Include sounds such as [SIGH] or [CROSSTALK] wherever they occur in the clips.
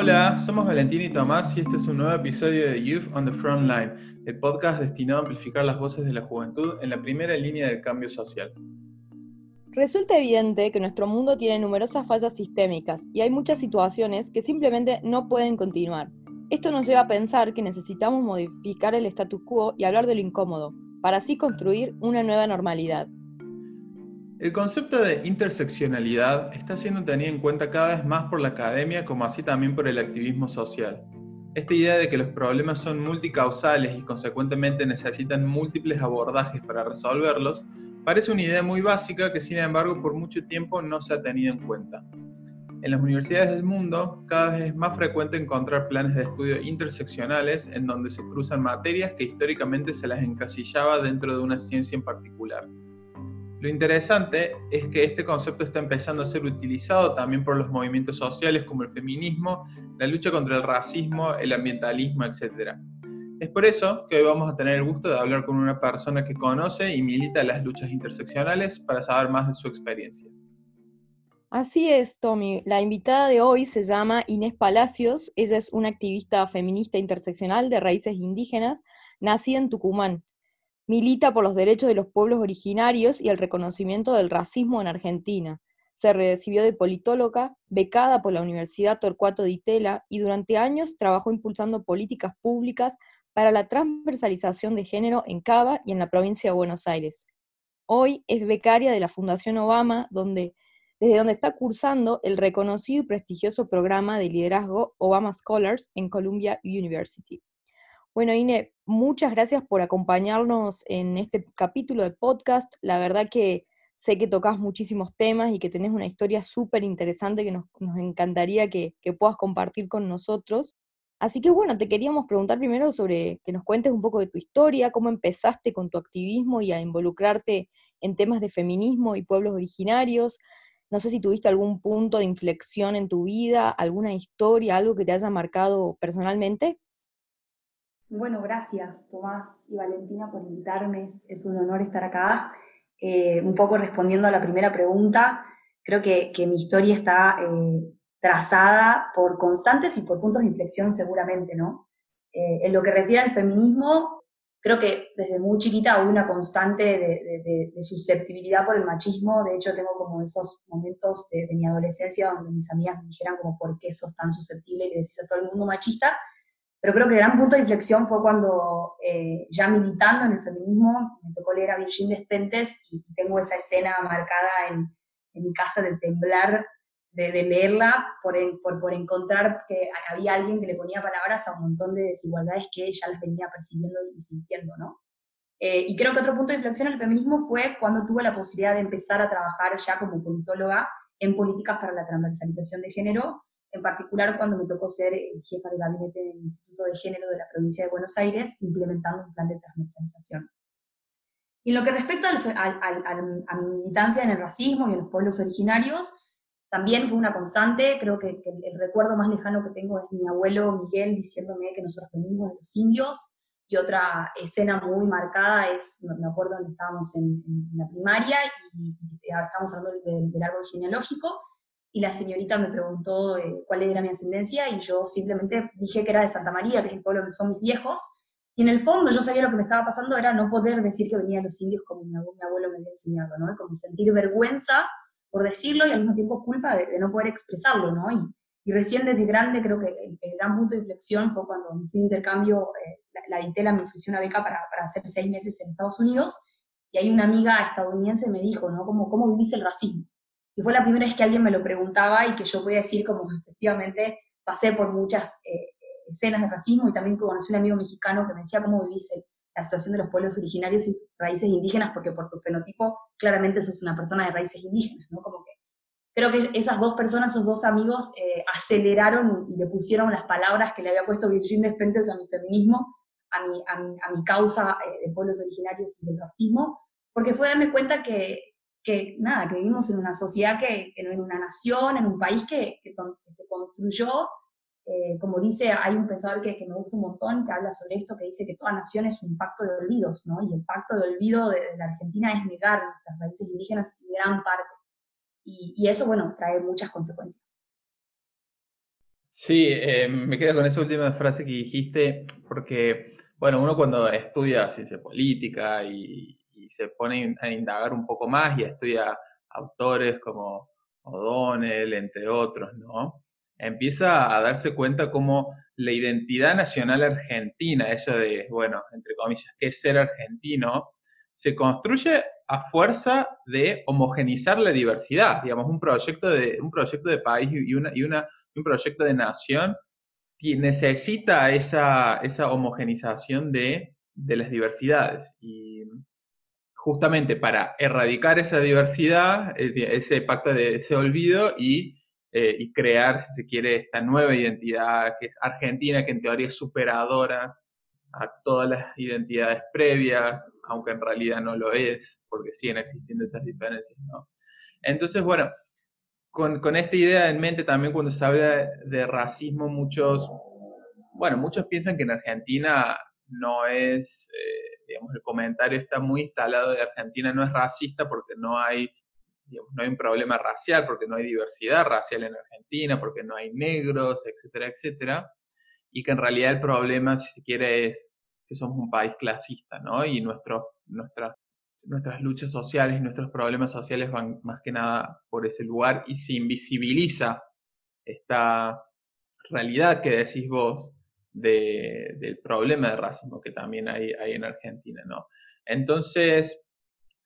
Hola, somos Valentín y Tomás y este es un nuevo episodio de Youth on the Front Line, el podcast destinado a amplificar las voces de la juventud en la primera línea del cambio social. Resulta evidente que nuestro mundo tiene numerosas fallas sistémicas y hay muchas situaciones que simplemente no pueden continuar. Esto nos lleva a pensar que necesitamos modificar el status quo y hablar de lo incómodo, para así construir una nueva normalidad. El concepto de interseccionalidad está siendo tenido en cuenta cada vez más por la academia como así también por el activismo social. Esta idea de que los problemas son multicausales y consecuentemente necesitan múltiples abordajes para resolverlos, parece una idea muy básica que sin embargo por mucho tiempo no se ha tenido en cuenta. En las universidades del mundo, cada vez es más frecuente encontrar planes de estudio interseccionales en donde se cruzan materias que históricamente se las encasillaba dentro de una ciencia en particular. Lo interesante es que este concepto está empezando a ser utilizado también por los movimientos sociales como el feminismo, la lucha contra el racismo, el ambientalismo, etc. Es por eso que hoy vamos a tener el gusto de hablar con una persona que conoce y milita las luchas interseccionales para saber más de su experiencia. Así es, Tommy. La invitada de hoy se llama Inés Palacios. Ella es una activista feminista interseccional de raíces indígenas, nacida en Tucumán. Milita por los derechos de los pueblos originarios y el reconocimiento del racismo en Argentina. Se recibió de politóloga, becada por la Universidad Torcuato Di Tella y durante años trabajó impulsando políticas públicas para la transversalización de género en Cava y en la provincia de Buenos Aires. Hoy es becaria de la Fundación Obama, donde, desde donde está cursando el reconocido y prestigioso programa de liderazgo Obama Scholars en Columbia University. Bueno, Ine, muchas gracias por acompañarnos en este capítulo de podcast. La verdad que sé que tocas muchísimos temas y que tenés una historia súper interesante que nos, encantaría que, puedas compartir con nosotros. Así que bueno, te queríamos preguntar primero sobre que nos cuentes un poco de tu historia, cómo empezaste con tu activismo y a involucrarte en temas de feminismo y pueblos originarios. No sé si tuviste algún punto de inflexión en tu vida, alguna historia, algo que te haya marcado personalmente. Bueno, gracias Tomás y Valentina por invitarme, es, un honor estar acá. Eh, un poco respondiendo a la primera pregunta, creo que, mi historia está eh, trazada por constantes y por puntos de inflexión seguramente, ¿no? Eh, en lo que refiere al feminismo, creo que desde muy chiquita hubo una constante de, susceptibilidad por el machismo. De hecho, tengo como esos momentos de, mi adolescencia donde mis amigas me dijeran como por qué sos tan susceptible y le decís a todo el mundo machista. Pero creo que el gran punto de inflexión fue cuando, eh, ya militando en el feminismo, me tocó leer a Virginia Despentes y tengo esa escena marcada en, en mi casa de temblar de, leerla por, por, por, encontrar que había alguien que le ponía palabras a un montón de desigualdades que ella las venía percibiendo y sintiendo, ¿no? Eh, y creo que otro punto de inflexión en el feminismo fue cuando tuve la posibilidad de empezar a trabajar ya como politóloga en políticas para la transversalización de género en particular cuando me tocó ser eh, jefa de gabinete del Instituto de Género de la provincia de Buenos Aires, implementando un plan de transversalización. Y en lo que respecta a mi militancia en el racismo y en los pueblos originarios, también fue una constante, creo que, el, recuerdo más lejano que tengo es mi abuelo Miguel diciéndome que nosotros venimos de los indios, y otra escena muy marcada es, me acuerdo donde estábamos en, la primaria y, estábamos hablando del, del árbol genealógico, y la señorita me preguntó eh, cuál era mi ascendencia y yo simplemente dije que era de Santa María, que es el pueblo donde son mis viejos, y en el fondo yo sabía lo que me estaba pasando era no poder decir que venía de los indios como mi abuelo, me había enseñado, ¿no? Como sentir vergüenza por decirlo y al mismo tiempo culpa de, no poder expresarlo, ¿no? Y, y, recién desde grande creo que el, gran punto de inflexión fue cuando en fin intercambio, eh, la, la ITELA me ofreció una beca para, para, hacer seis meses en Estados Unidos y ahí una amiga estadounidense me dijo, ¿no? ¿Cómo, cómo vivís el racismo? Y fue la primera vez que alguien me lo preguntaba y que yo podía decir como efectivamente pasé por muchas eh, escenas de racismo y también conocí un amigo mexicano que me decía cómo vivís la situación de los pueblos originarios y raíces indígenas, porque por tu fenotipo claramente sos una persona de raíces indígenas, ¿no? Como que creo que esas dos personas, esos dos amigos, eh, aceleraron y le pusieron las palabras que le había puesto Virginia Despentes a mi feminismo, a mi, a mi, causa eh, de pueblos originarios y del racismo, porque fue darme cuenta que que nada, que vivimos en una sociedad que, en una nación, en un país que, que, se construyó, eh, como dice, hay un pensador que, me gusta un montón, que habla sobre esto, que dice que toda nación es un pacto de olvidos, ¿no? Y el pacto de olvido de, la Argentina es negar las raíces indígenas en gran parte. Y, y eso, bueno, trae muchas consecuencias. Sí, eh, me quedo con esa última frase que dijiste, porque, bueno, uno cuando estudia ciencia política y, se pone a indagar un poco más y estudia autores como O'Donnell, entre otros, ¿no? Empieza a darse cuenta cómo la identidad nacional argentina, eso de, bueno, entre comillas, que es ser argentino, se construye a fuerza de homogenizar la diversidad, digamos, un proyecto de, un proyecto de país y, una, y una, un proyecto de nación necesita esa, esa homogenización de, de las diversidades. Y justamente para erradicar esa diversidad, eh, ese pacto de ese olvido y, eh, y, crear, si se quiere, esta nueva identidad que es argentina, que en teoría es superadora a todas las identidades previas, aunque en realidad no lo es, porque siguen existiendo esas diferencias, ¿no? Entonces, bueno, con, con esta idea en mente también cuando se habla de racismo, muchos, bueno, muchos piensan que en Argentina no es, eh, digamos, el comentario está muy instalado de Argentina no es racista porque no hay, digamos, no hay un problema racial, porque no hay diversidad racial en Argentina, porque no hay negros, etcétera, etcétera, y que en realidad el problema, si se quiere, es que somos un país clasista, ¿no? Y nuestro, nuestras nuestras luchas sociales nuestros problemas sociales van más que nada por ese lugar y se invisibiliza esta realidad que decís vos del problema de racismo que también hay, hay en Argentina, ¿no? Entonces,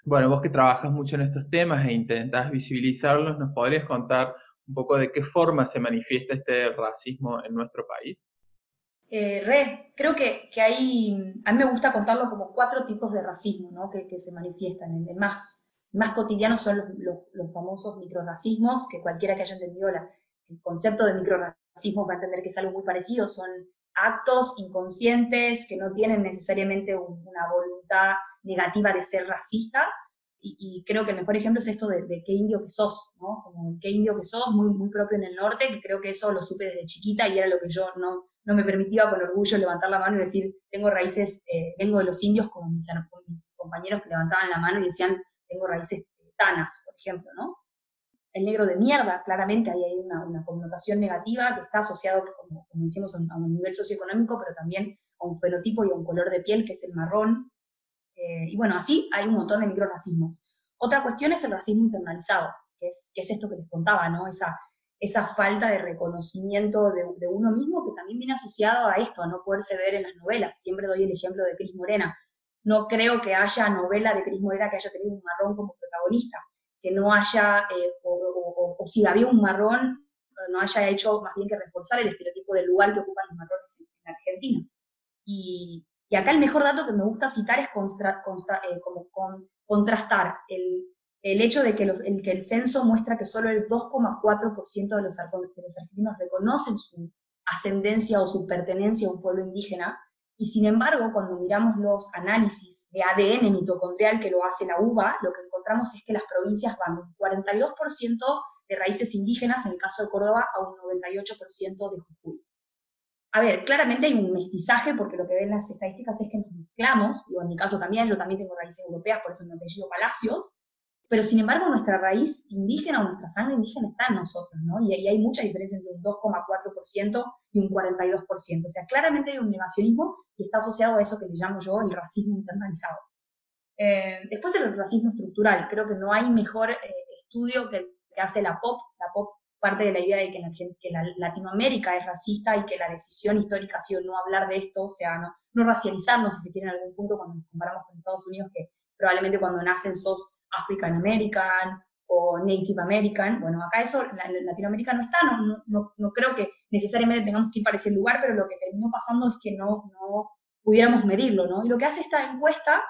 bueno, vos que trabajas mucho en estos temas e intentás visibilizarlos, ¿nos podrías contar un poco de qué forma se manifiesta este racismo en nuestro país? Eh, Red, creo que, que, hay, a mí me gusta contarlo como cuatro tipos de racismo ¿no? que, que, se manifiestan. El más, más cotidiano son los, los, famosos microracismos, que cualquiera que haya entendido la, el concepto de microracismo va a entender que es algo muy parecido, son actos inconscientes que no tienen necesariamente una voluntad negativa de ser racista, y, creo que el mejor ejemplo es esto de, qué indio que sos, ¿no? Como el qué indio que sos, muy, muy propio en el norte, que creo que eso lo supe desde chiquita y era lo que yo no, no me permitía con orgullo levantar la mano y decir, tengo raíces, eh, vengo de los indios, como mis, mis, compañeros que levantaban la mano y decían, tengo raíces tanas, por ejemplo, ¿no? El negro de mierda, claramente ahí hay una, connotación negativa que está asociado, como, decimos, a un nivel socioeconómico, pero también a un fenotipo y a un color de piel que es el marrón. Eh, y bueno, así hay un montón de microracismos. Otra cuestión es el racismo internalizado, que es, es esto que les contaba, ¿no? Esa, esa falta de reconocimiento de, de, uno mismo que también viene asociado a esto, a no poderse ver en las novelas. Siempre doy el ejemplo de Cris Morena. No creo que haya novela de Cris Morena que haya tenido un marrón como protagonista que no haya, eh, o, si había un marrón, no haya hecho más bien que reforzar el estereotipo del lugar que ocupan los marrones en, Argentina. Y, acá el mejor dato que me gusta citar es eh, como contrastar el, el, hecho de que, los, el, que el censo muestra que solo el 2,4% de de los argentinos reconocen su ascendencia o su pertenencia a un pueblo indígena, y sin embargo, cuando miramos los análisis de ADN mitocondrial que lo hace la UBA, lo que encontramos es que las provincias van de un 42% de raíces indígenas, en el caso de Córdoba, a un 98% de Jujuy. A ver, claramente hay un mestizaje, porque lo que ven las estadísticas es que nos mezclamos, digo, en mi caso también, yo también tengo raíces europeas, por eso mi apellido Palacios, pero sin embargo nuestra raíz indígena o nuestra sangre indígena está en nosotros, ¿no? Y, hay mucha diferencia entre un 2,4% y un 42%. O sea, claramente hay un negacionismo y está asociado a eso que le llamo yo el racismo internalizado. Eh, después el racismo estructural. Creo que no hay mejor eh, estudio que, que hace la POP. La POP parte de la idea de que, la, que la Latinoamérica es racista y que la decisión histórica ha sido no hablar de esto, o sea, no, no racializarnos, si se quiere, en algún punto cuando nos comparamos con Estados Unidos, que probablemente cuando nacen sos African American o Native American. Bueno, acá eso en Latinoamérica no está, no, no, no, creo que necesariamente tengamos que ir para ese lugar, pero lo que terminó pasando es que no, no pudiéramos medirlo, ¿no? Y lo que hace esta encuesta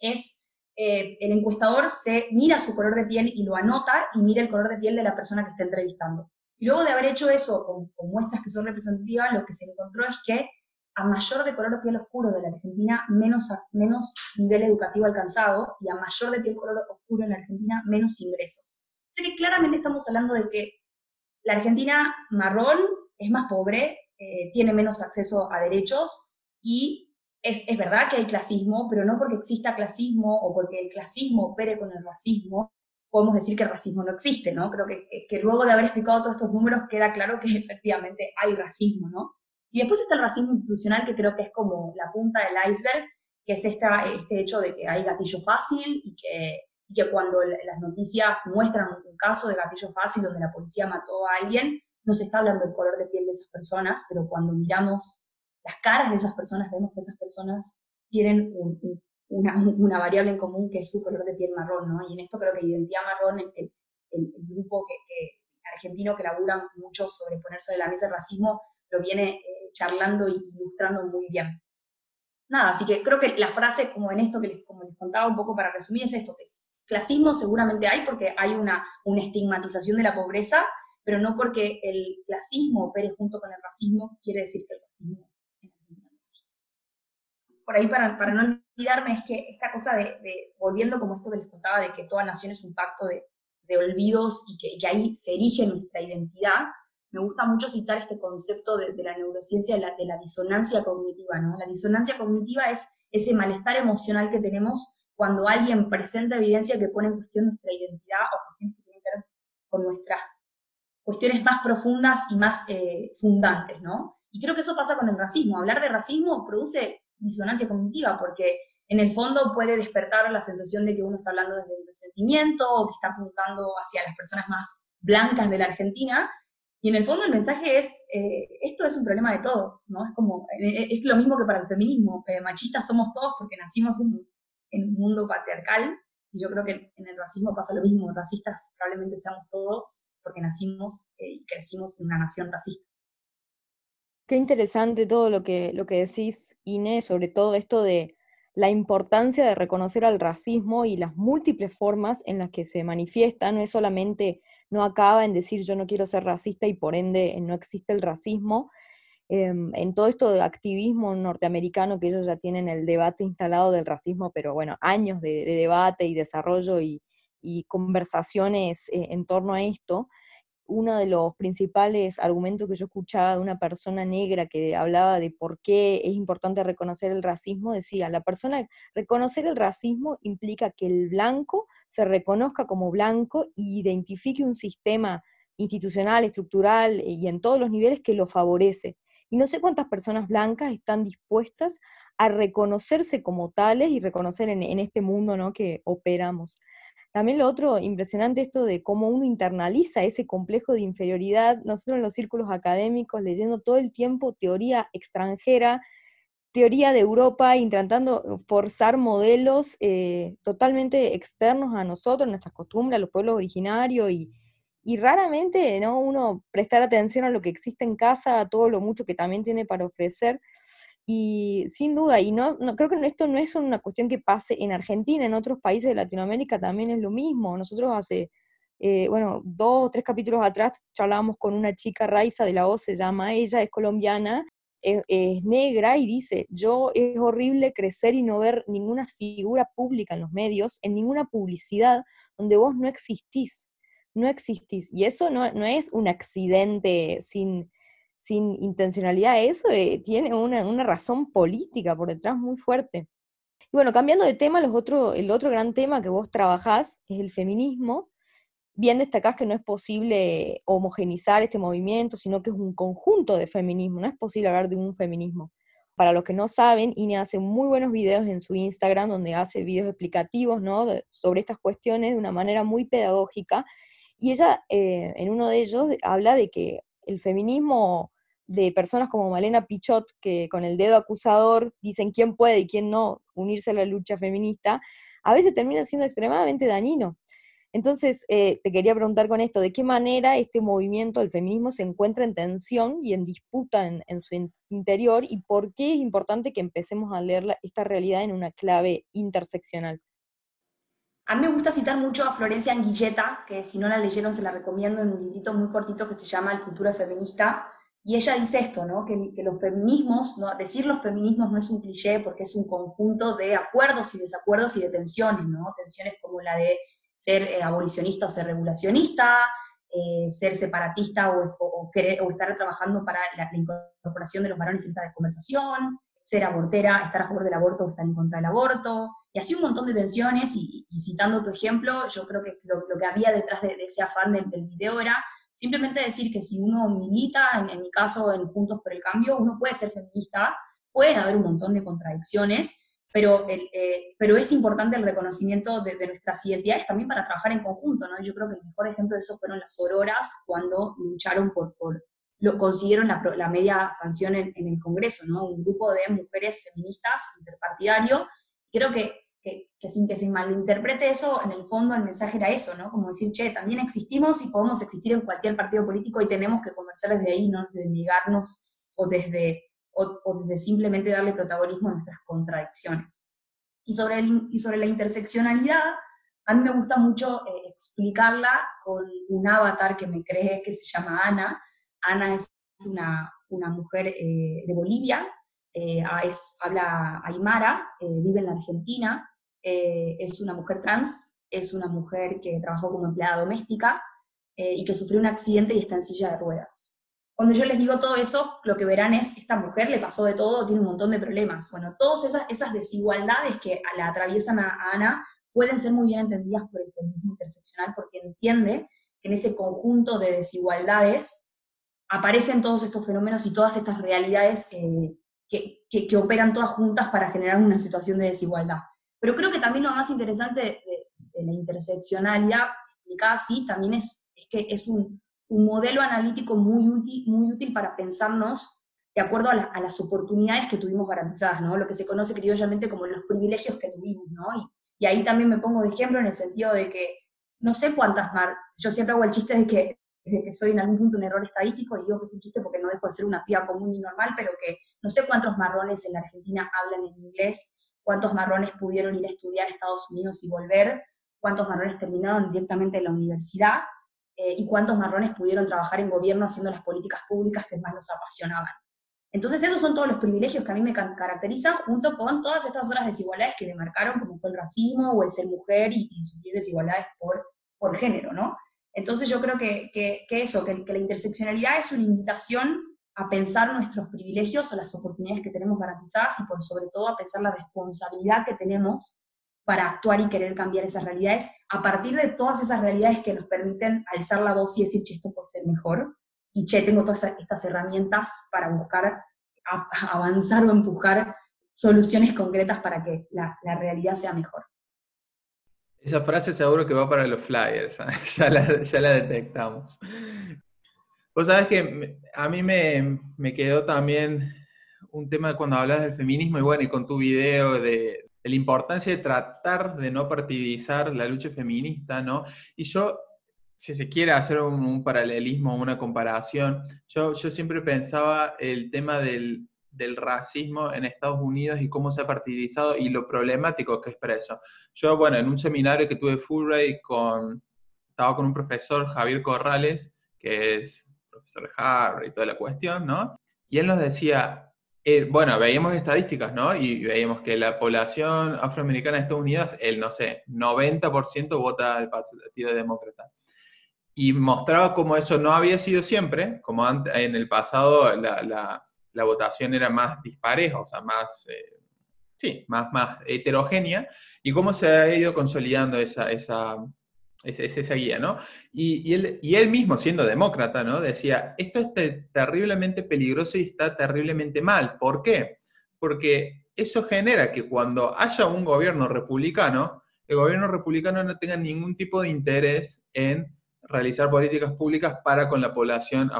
es, eh, el encuestador se mira su color de piel y lo anota y mira el color de piel de la persona que está entrevistando. Y luego de haber hecho eso con, con muestras que son representativas, lo que se encontró es que a mayor de color piel oscuro de la Argentina, menos, menos nivel educativo alcanzado, y a mayor de piel color oscuro en la Argentina, menos ingresos. Así que claramente estamos hablando de que la Argentina marrón es más pobre, eh, tiene menos acceso a derechos y es, es, verdad que hay clasismo, pero no porque exista clasismo o porque el clasismo opere con el racismo, podemos decir que el racismo no existe, ¿no? Creo que, que, luego de haber explicado todos estos números queda claro que [LAUGHS] efectivamente hay racismo, ¿no? Y después está el racismo institucional, que creo que es como la punta del iceberg, que es este hecho de que hay gatillo fácil y que, y que cuando las noticias muestran un caso de gatillo fácil donde la policía mató a alguien, no se está hablando del color de piel de esas personas, pero cuando miramos las caras de esas personas, vemos que esas personas tienen una, una, variable en común que es su color de piel marrón, ¿no? Y en esto creo que Identidad Marrón, el, el, el grupo que, que, argentino que laburan mucho sobre poner sobre la mesa el racismo, lo viene eh, charlando y ilustrando muy bien. Nada, así que creo que la frase, como en esto que les, como les contaba un poco para resumir, es esto, que es, clasismo seguramente hay porque hay una, una estigmatización de la pobreza, pero no porque el clasismo opere junto con el racismo, quiere decir que el racismo por ahí para, para no olvidarme es que esta cosa de, volviendo como esto que les contaba, de que toda nación es un pacto de, de olvidos y que, que, ahí se erige nuestra identidad, me gusta mucho citar este concepto de, la neurociencia de la, disonancia cognitiva, ¿no? La disonancia cognitiva es ese malestar emocional que tenemos cuando alguien presenta evidencia que pone en cuestión nuestra identidad o cuestiones que tienen que ver con nuestras cuestiones más profundas y más eh, fundantes, ¿no? Y creo que eso pasa con el racismo. Hablar de racismo produce disonancia cognitiva, porque en el fondo puede despertar la sensación de que uno está hablando desde el resentimiento o que está apuntando hacia las personas más blancas de la Argentina. Y en el fondo el mensaje es, eh, esto es un problema de todos, ¿no? Es como, eh, es lo mismo que para el feminismo, machistas somos todos porque nacimos en, un mundo patriarcal, y yo creo que en el racismo pasa lo mismo, racistas probablemente seamos todos porque nacimos eh, y crecimos en una nación racista. Qué interesante todo lo que, lo que decís, Inés, sobre todo esto de la importancia de reconocer al racismo y las múltiples formas en las que se manifiesta. No es solamente, no acaba en decir yo no quiero ser racista y por ende no existe el racismo. Em, en todo esto de activismo norteamericano, que ellos ya tienen el debate instalado del racismo, pero bueno, años de, debate y desarrollo y, conversaciones eh, en torno a esto, uno de los principales argumentos que yo escuchaba de una persona negra que hablaba de por qué es importante reconocer el racismo, decía, la persona, reconocer el racismo implica que el blanco se reconozca como blanco y identifique un sistema institucional, estructural y en todos los niveles que lo favorece. Y no sé cuántas personas blancas están dispuestas a reconocerse como tales y reconocer en, en este mundo ¿no? que operamos. También lo otro impresionante esto de cómo uno internaliza ese complejo de inferioridad, nosotros en los círculos académicos leyendo todo el tiempo teoría extranjera, teoría de Europa, intentando forzar modelos eh, totalmente externos a nosotros, nuestras costumbres, a los pueblos originarios, y, y raramente ¿no? uno prestar atención a lo que existe en casa, a todo lo mucho que también tiene para ofrecer. Y sin duda, y no, no, creo que esto no es una cuestión que pase en Argentina, en otros países de Latinoamérica también es lo mismo. Nosotros hace, eh, bueno, dos o tres capítulos atrás charlábamos con una chica, Raiza de la O, se llama ella, es colombiana, es, es, negra y dice, yo es horrible crecer y no ver ninguna figura pública en los medios, en ninguna publicidad donde vos no existís, no existís. Y eso no, no es un accidente sin sin intencionalidad, eso eh, tiene una, razón política por detrás muy fuerte. Y bueno, cambiando de tema, los otro, el otro gran tema que vos trabajás es el feminismo. Bien destacás que no es posible homogenizar este movimiento, sino que es un conjunto de feminismo, no es posible hablar de un feminismo. Para los que no saben, Ine hace muy buenos videos en su Instagram, donde hace videos explicativos ¿no? sobre estas cuestiones de una manera muy pedagógica. Y ella, eh, en uno de ellos, habla de que el feminismo de personas como Malena Pichot, que con el dedo acusador dicen quién puede y quién no unirse a la lucha feminista, a veces termina siendo extremadamente dañino. Entonces, eh, te quería preguntar con esto, ¿de qué manera este movimiento del feminismo se encuentra en tensión y en disputa en, su interior y por qué es importante que empecemos a leer esta realidad en una clave interseccional? A mí me gusta citar mucho a Florencia Anguilleta, que si no la leyeron se la recomiendo en un librito muy cortito que se llama El futuro feminista. Y ella dice esto, ¿no? que, los feminismos, ¿no? decir los feminismos no es un cliché porque es un conjunto de acuerdos y desacuerdos y de tensiones, ¿no? tensiones como la de ser eh, abolicionista o ser regulacionista, eh, ser separatista o, estar trabajando para la, incorporación de los varones en esta conversación, ser abortera, estar a favor del aborto o estar en contra del aborto, Y así un montón de tensiones, y, citando tu ejemplo, yo creo que lo, que había detrás de, ese afán del, del, video era simplemente decir que si uno milita, en, mi caso en Juntos por el Cambio, uno puede ser feminista, pueden haber un montón de contradicciones, pero, eh, pero es importante el reconocimiento de, nuestras identidades también para trabajar en conjunto, ¿no? Yo creo que el mejor ejemplo de eso fueron las auroras cuando lucharon por, por lo consiguieron la, la media sanción en, en, el Congreso, ¿no? Un grupo de mujeres feministas interpartidario. Creo que que, sin que se malinterprete eso, en el fondo el mensaje era eso, ¿no? Como decir, che, también existimos y podemos existir en cualquier partido político y tenemos que conversar desde ahí, no desde negarnos o desde, o, desde simplemente darle protagonismo a nuestras contradicciones. Y sobre, el, y sobre la interseccionalidad, a mí me gusta mucho eh, explicarla con un avatar que me cree que se llama Ana. Ana es una, una mujer eh, de Bolivia, eh, es, habla aymara, vive en la Argentina, eh, es una mujer trans, es una mujer que trabajó como empleada doméstica eh, y que sufrió un accidente y está en silla de ruedas. Cuando yo les digo todo eso, lo que verán es, esta mujer le pasó de todo, tiene un montón de problemas. Bueno, todas esas, esas desigualdades que la atraviesan a, Ana pueden ser muy bien entendidas por el feminismo interseccional porque entiende que en ese conjunto de desigualdades aparecen todos estos fenómenos y todas estas realidades eh, que, que, que, operan todas juntas para generar una situación de desigualdad. Pero creo que también lo más interesante de, la interseccionalidad, explicada así, también es, es que es un, un, modelo analítico muy útil, muy útil para pensarnos de acuerdo a, a, las oportunidades que tuvimos garantizadas, ¿no? Lo que se conoce criollamente como los privilegios que tuvimos, ¿no? Y, y ahí también me pongo de ejemplo en el sentido de que no sé cuántas más, yo siempre hago el chiste de que, de que soy en algún punto un error estadístico, y digo que es un chiste porque no dejo de ser una piba común y normal, pero que no sé cuántos marrones en la Argentina hablan en inglés cuántos marrones pudieron ir a estudiar a Estados Unidos y volver, cuántos marrones terminaron directamente en la universidad eh, y cuántos marrones pudieron trabajar en gobierno haciendo las políticas públicas que más los apasionaban. Entonces esos son todos los privilegios que a mí me caracterizan junto con todas estas otras desigualdades que demarcaron, como fue el racismo o el ser mujer y, sufrir desigualdades por, por género, ¿no? Entonces yo creo que, que, eso, que, la interseccionalidad es una invitación a pensar nuestros privilegios o las oportunidades que tenemos garantizadas y por sobre todo a pensar la responsabilidad que tenemos para actuar y querer cambiar esas realidades a partir de todas esas realidades que nos permiten alzar la voz y decir, che, esto puede ser mejor, y che, tengo todas estas herramientas para buscar avanzar o empujar soluciones concretas para que la, la, realidad sea mejor. Esa frase seguro que va para los flyers, [LAUGHS] ya la, ya la detectamos. Vos sabés que a mí me, quedó también un tema cuando hablas del feminismo y bueno, y con tu video de, la importancia de tratar de no partidizar la lucha feminista, ¿no? Y yo, si se quiere hacer un, paralelismo, una comparación, yo, yo siempre pensaba el tema del, racismo en Estados Unidos y cómo se ha partidizado y lo problemático que es para eso. Yo, bueno, en un seminario que tuve Fulbright con, estaba con un profesor, Javier Corrales, que es profesor Harvard y toda la cuestión, ¿no? Y él nos decía, eh, bueno, veíamos estadísticas, ¿no? Y veíamos que la población afroamericana de Estados Unidos, el, no sé, 90% vota al Partido Demócrata. Y mostraba cómo eso no había sido siempre, como en el pasado la, la votación era más dispareja, o sea, más, eh, sí, más, más heterogénea, y cómo se ha ido consolidando esa, esa, es, esa guía, ¿no? Y, él, y, él, mismo, siendo demócrata, ¿no? Decía, esto es terriblemente peligroso y está terriblemente mal. ¿Por qué? Porque eso genera que cuando haya un gobierno republicano, el gobierno republicano no tenga ningún tipo de interés en realizar políticas públicas para con la población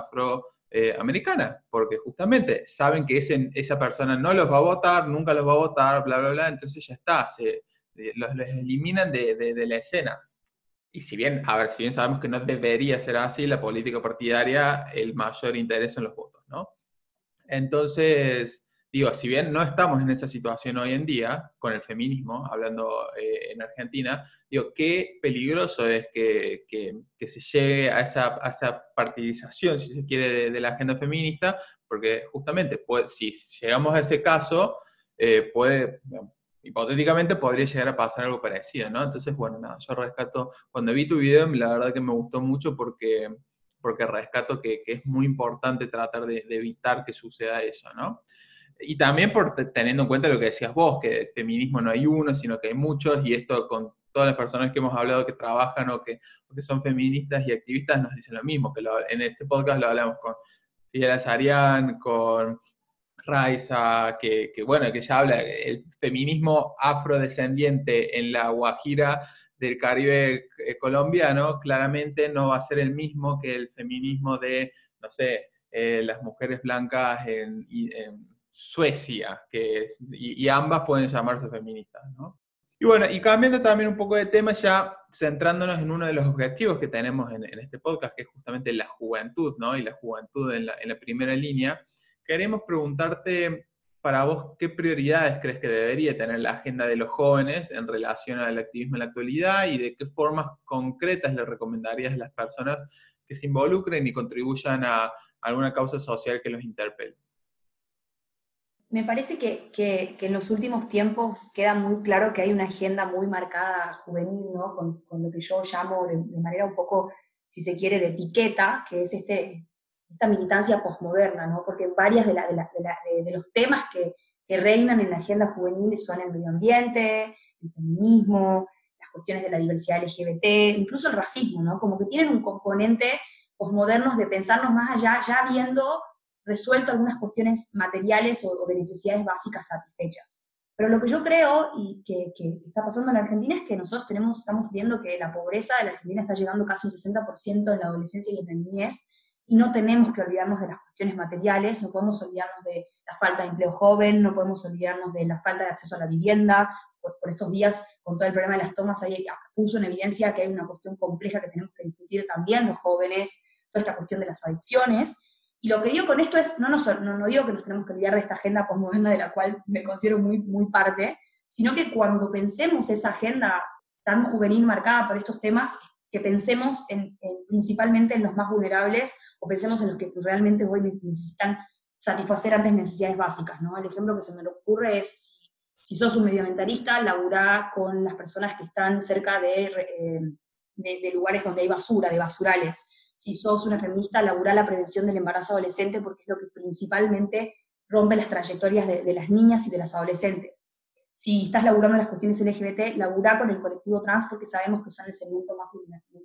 afroamericana, porque justamente saben que esa persona no los va a votar, nunca los va a votar, bla, bla, bla, entonces ya está, se, los, eliminan de, de la escena y si bien, a ver, si bien sabemos que no debería ser así, la política partidaria, el mayor interés en los votos, ¿no? Entonces, digo, si bien no estamos en esa situación hoy en día, con el feminismo, hablando eh, en Argentina, digo, qué peligroso es que, que, se llegue a esa, a esa, partidización, si se quiere, de, la agenda feminista, porque justamente, pues, si llegamos a ese caso, eh, puede, hipotéticamente podría llegar a pasar algo parecido, ¿no? Entonces, bueno, nada, yo rescato, cuando vi tu video, la verdad que me gustó mucho porque, porque rescato que, es muy importante tratar de, evitar que suceda eso, ¿no? Y también por teniendo en cuenta lo que decías vos, que el feminismo no hay uno, sino que hay muchos, y esto con todas las personas que hemos hablado que trabajan o que, que son feministas y activistas nos dicen lo mismo, que en este podcast lo hablamos con Fidel Azarian, con Raiza, que, que, bueno, que ya habla, el feminismo afrodescendiente en la Guajira del Caribe eh, colombiano claramente no va a ser el mismo que el feminismo de, no sé, eh, las mujeres blancas en, Suecia, que y, ambas pueden llamarse feministas, ¿no? Y bueno, y cambiando también un poco de tema, ya centrándonos en uno de los objetivos que tenemos en, este podcast, que es justamente la juventud, ¿no? Y la juventud en la, en la primera línea, queremos preguntarte para vos, ¿qué prioridades crees que debería tener la agenda de los jóvenes en relación al activismo en la actualidad y de qué formas concretas le recomendarías a las personas que se involucren y contribuyan a alguna causa social que los interpele? Me parece que, que, en los últimos tiempos queda muy claro que hay una agenda muy marcada juvenil, ¿no? con, con lo que yo llamo de, de, manera un poco, si se quiere, de etiqueta, que es este, esta militancia posmoderna, ¿no? porque varias de, los temas que, reinan en la agenda juvenil son el medio ambiente, el feminismo, las cuestiones de la diversidad LGBT, incluso el racismo, ¿no? como que tienen un componente posmodernos de pensarnos más allá, ya habiendo resuelto algunas cuestiones materiales o, de necesidades básicas satisfechas. Pero lo que yo creo y que, está pasando en la Argentina es que nosotros tenemos, estamos viendo que la pobreza de la Argentina está llegando casi un 60% en la adolescencia y en la niñez, y no tenemos que olvidarnos de las cuestiones materiales, no podemos olvidarnos de la falta de empleo joven, no podemos olvidarnos de la falta de acceso a la vivienda. Por, estos días, con todo el problema de las tomas, ahí puso en evidencia que hay una cuestión compleja que tenemos que discutir también los jóvenes, toda esta cuestión de las adicciones. Y lo que digo con esto es, no, no, no, digo que nos tenemos que olvidar de esta agenda postmoderna de la cual me considero muy, muy parte, sino que cuando pensemos esa agenda tan juvenil marcada por estos temas, que pensemos en, principalmente en los más vulnerables o pensemos en los que realmente hoy necesitan satisfacer antes necesidades básicas. ¿no? El ejemplo que se me ocurre es, si, sos un medioambientalista, laburá con las personas que están cerca eh, de, de, lugares donde hay basura, de basurales. Si sos una feminista, laburá la prevención del embarazo adolescente porque es lo que principalmente rompe las trayectorias de, de las niñas y de las adolescentes si estás laburando las cuestiones LGBT, laburá con el colectivo trans porque sabemos que son el segmento más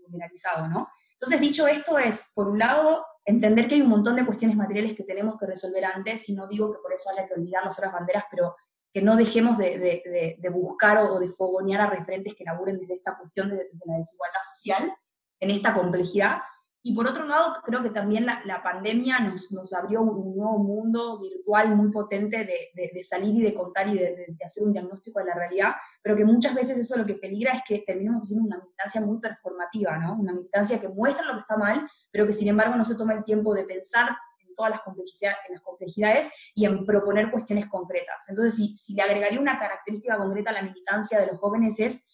vulnerabilizado, ¿no? Entonces, dicho esto, es, por un lado, entender que hay un montón de cuestiones materiales que tenemos que resolver antes, y no digo que por eso haya que olvidar las otras banderas, pero que no dejemos de, buscar o, de fogonear a referentes que laburen desde esta cuestión de, la desigualdad social, en esta complejidad, y por otro lado, creo que también la, pandemia nos, nos, abrió un nuevo mundo virtual muy potente de, de, salir y de contar y de, hacer un diagnóstico de la realidad, pero que muchas veces eso lo que peligra es que terminemos haciendo una militancia muy performativa, ¿no? Una militancia que muestra lo que está mal, pero que sin embargo no se toma el tiempo de pensar en todas las complejidades, en las complejidades y en proponer cuestiones concretas. Entonces, si, si le agregaría una característica concreta a la militancia de los jóvenes es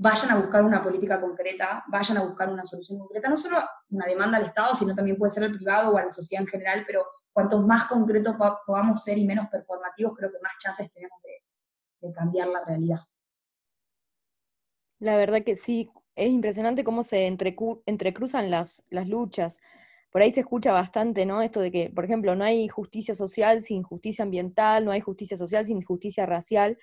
vayan a buscar una política concreta, vayan a buscar una solución concreta, no solo una demanda al Estado, sino también puede ser al privado o a la sociedad en general, pero cuanto más concretos podamos ser y menos performativos, creo que más chances tenemos de, cambiar la realidad. La verdad que sí, es impresionante cómo se entrecruzan las, las luchas. Por ahí se escucha bastante, ¿no? Esto de que, por ejemplo, no hay justicia social sin justicia ambiental, no hay justicia social sin justicia racial,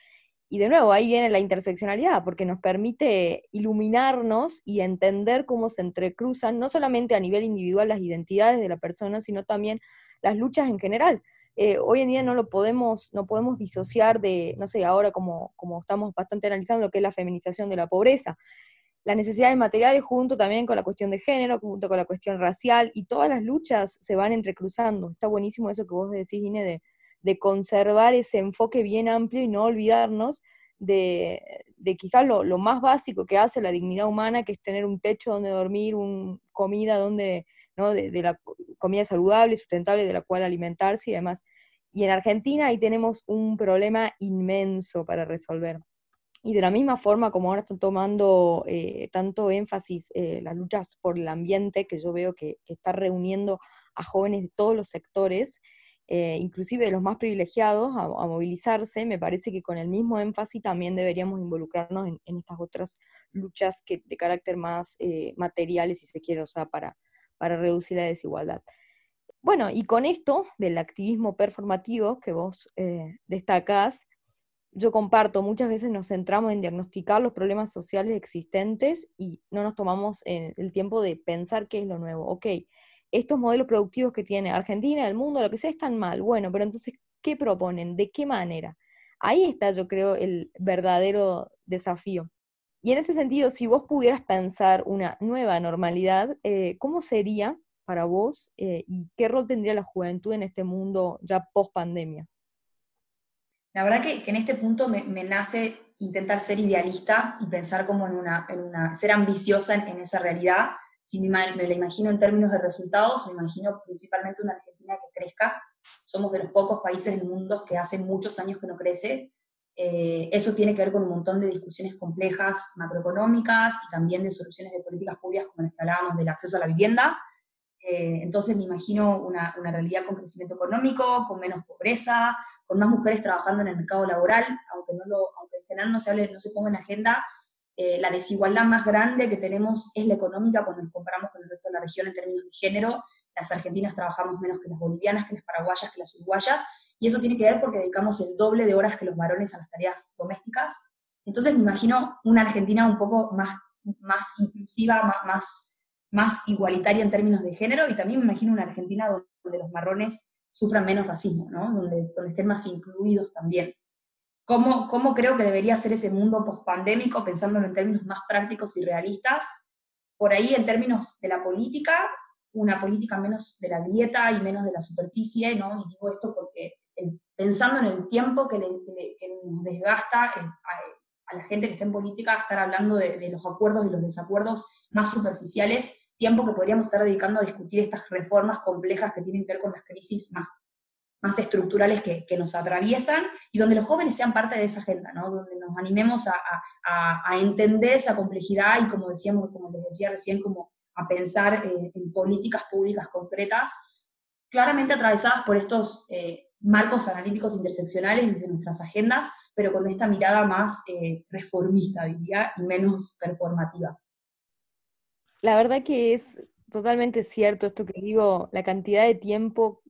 y de nuevo, ahí viene la interseccionalidad, porque nos permite iluminarnos y entender cómo se entrecruzan, no solamente a nivel individual las identidades de la persona, sino también las luchas en general. Eh, hoy en día no lo podemos, no podemos disociar de, no sé, ahora como, como estamos bastante analizando lo que es la feminización de la pobreza. Las necesidades materiales junto también con la cuestión de género, junto con la cuestión racial, y todas las luchas se van entrecruzando. Está buenísimo eso que vos decís, Ine, de, de conservar ese enfoque bien amplio y no olvidarnos de, quizás lo, más básico que hace la dignidad humana, que es tener un techo donde dormir, un, comida donde, ¿no? de, la comida saludable, sustentable, de la cual alimentarse y demás. Y en Argentina ahí tenemos un problema inmenso para resolver. Y de la misma forma como ahora están tomando eh, tanto énfasis eh, las luchas por el ambiente, que yo veo que, que, está reuniendo a jóvenes de todos los sectores, eh, inclusive de los más privilegiados, a, movilizarse, me parece que con el mismo énfasis también deberíamos involucrarnos en, estas otras luchas que, de carácter más eh, materiales, si se quiere, o sea, para, para reducir la desigualdad. Bueno, y con esto del activismo performativo que vos eh, destacás, yo comparto, muchas veces nos centramos en diagnosticar los problemas sociales existentes y no nos tomamos el tiempo de pensar qué es lo nuevo. Ok, estos modelos productivos que tiene Argentina, el mundo, lo que sea, están mal. Bueno, pero entonces, ¿qué proponen? ¿De qué manera? Ahí está, yo creo, el verdadero desafío. Y en este sentido, si vos pudieras pensar una nueva normalidad, eh, ¿cómo sería para vos eh, y qué rol tendría la juventud en este mundo ya post pandemia? La verdad que, en este punto me, nace intentar ser idealista y pensar como en una, en una ser ambiciosa en, esa realidad. Si me, la imagino en términos de resultados, me imagino principalmente una Argentina que crezca. Somos de los pocos países del mundo que hace muchos años que no crece. Eh, eso tiene que ver con un montón de discusiones complejas macroeconómicas y también de soluciones de políticas públicas como las que hablábamos del acceso a la vivienda. Eh, entonces me imagino una, una, realidad con crecimiento económico, con menos pobreza, con más mujeres trabajando en el mercado laboral, aunque, no lo, aunque en general no se, hable, no se ponga en agenda, eh, la desigualdad más grande que tenemos es la económica cuando nos comparamos con el resto de la región en términos de género. Las argentinas trabajamos menos que las bolivianas, que las paraguayas, que las uruguayas, y eso tiene que ver porque dedicamos el doble de horas que los varones a las tareas domésticas. Entonces me imagino una Argentina un poco más, más inclusiva, más, más, más igualitaria en términos de género, y también me imagino una Argentina donde los marrones sufran menos racismo, ¿no? donde, donde estén más incluidos también. ¿Cómo, ¿Cómo creo que debería ser ese mundo pospandémico, pensándolo en términos más prácticos y realistas? Por ahí, en términos de la política, una política menos de la grieta y menos de la superficie, ¿no? Y digo esto porque pensando en el tiempo que, nos desgasta eh, a, la gente que está en política estar hablando de, de los acuerdos y los desacuerdos más superficiales tiempo que podríamos estar dedicando a discutir estas reformas complejas que tienen que ver con las crisis más, más estructurales que, que nos atraviesan y donde los jóvenes sean parte de esa agenda, ¿no? donde nos animemos a, a, entender esa complejidad y como decíamos, como les decía recién, como a pensar eh, en políticas públicas concretas, claramente atravesadas por estos eh, marcos analíticos interseccionales desde nuestras agendas, pero con esta mirada más eh, reformista, diría, y menos performativa. La verdad que es totalmente cierto esto que digo, la cantidad de tiempo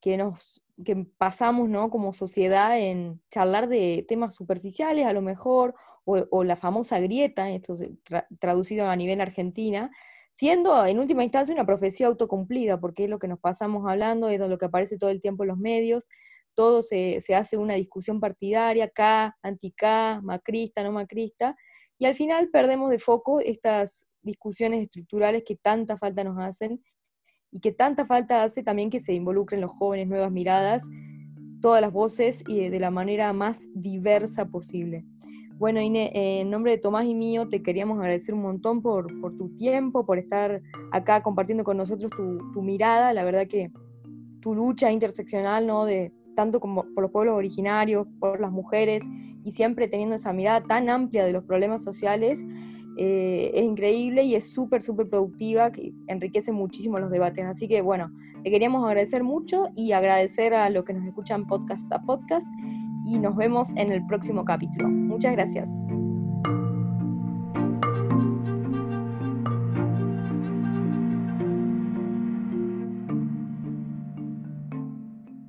que nos que pasamos ¿no? como sociedad en charlar de temas superficiales a lo mejor, o, la famosa grieta, esto traducido a nivel argentina, siendo en última instancia una profecía autocumplida, porque es lo que nos pasamos hablando, es lo que aparece todo el tiempo en los medios, todo se, se hace una discusión partidaria, K, anti-K, macrista, no macrista, y al final perdemos de foco estas discusiones estructurales que tanta falta nos hacen y que tanta falta hace también que se involucren los jóvenes, nuevas miradas, todas las voces y de la manera más diversa posible. Bueno, Ine, en nombre de Tomás y mío, te queríamos agradecer un montón por, tu tiempo, por estar acá compartiendo con nosotros tu, mirada. La verdad que tu lucha interseccional, ¿no? De, tanto como por los pueblos originarios, por las mujeres, y siempre teniendo esa mirada tan amplia de los problemas sociales, eh, es increíble y es súper, súper productiva, que enriquece muchísimo los debates. Así que bueno, le queríamos agradecer mucho y agradecer a los que nos escuchan podcast a podcast y nos vemos en el próximo capítulo. Muchas gracias.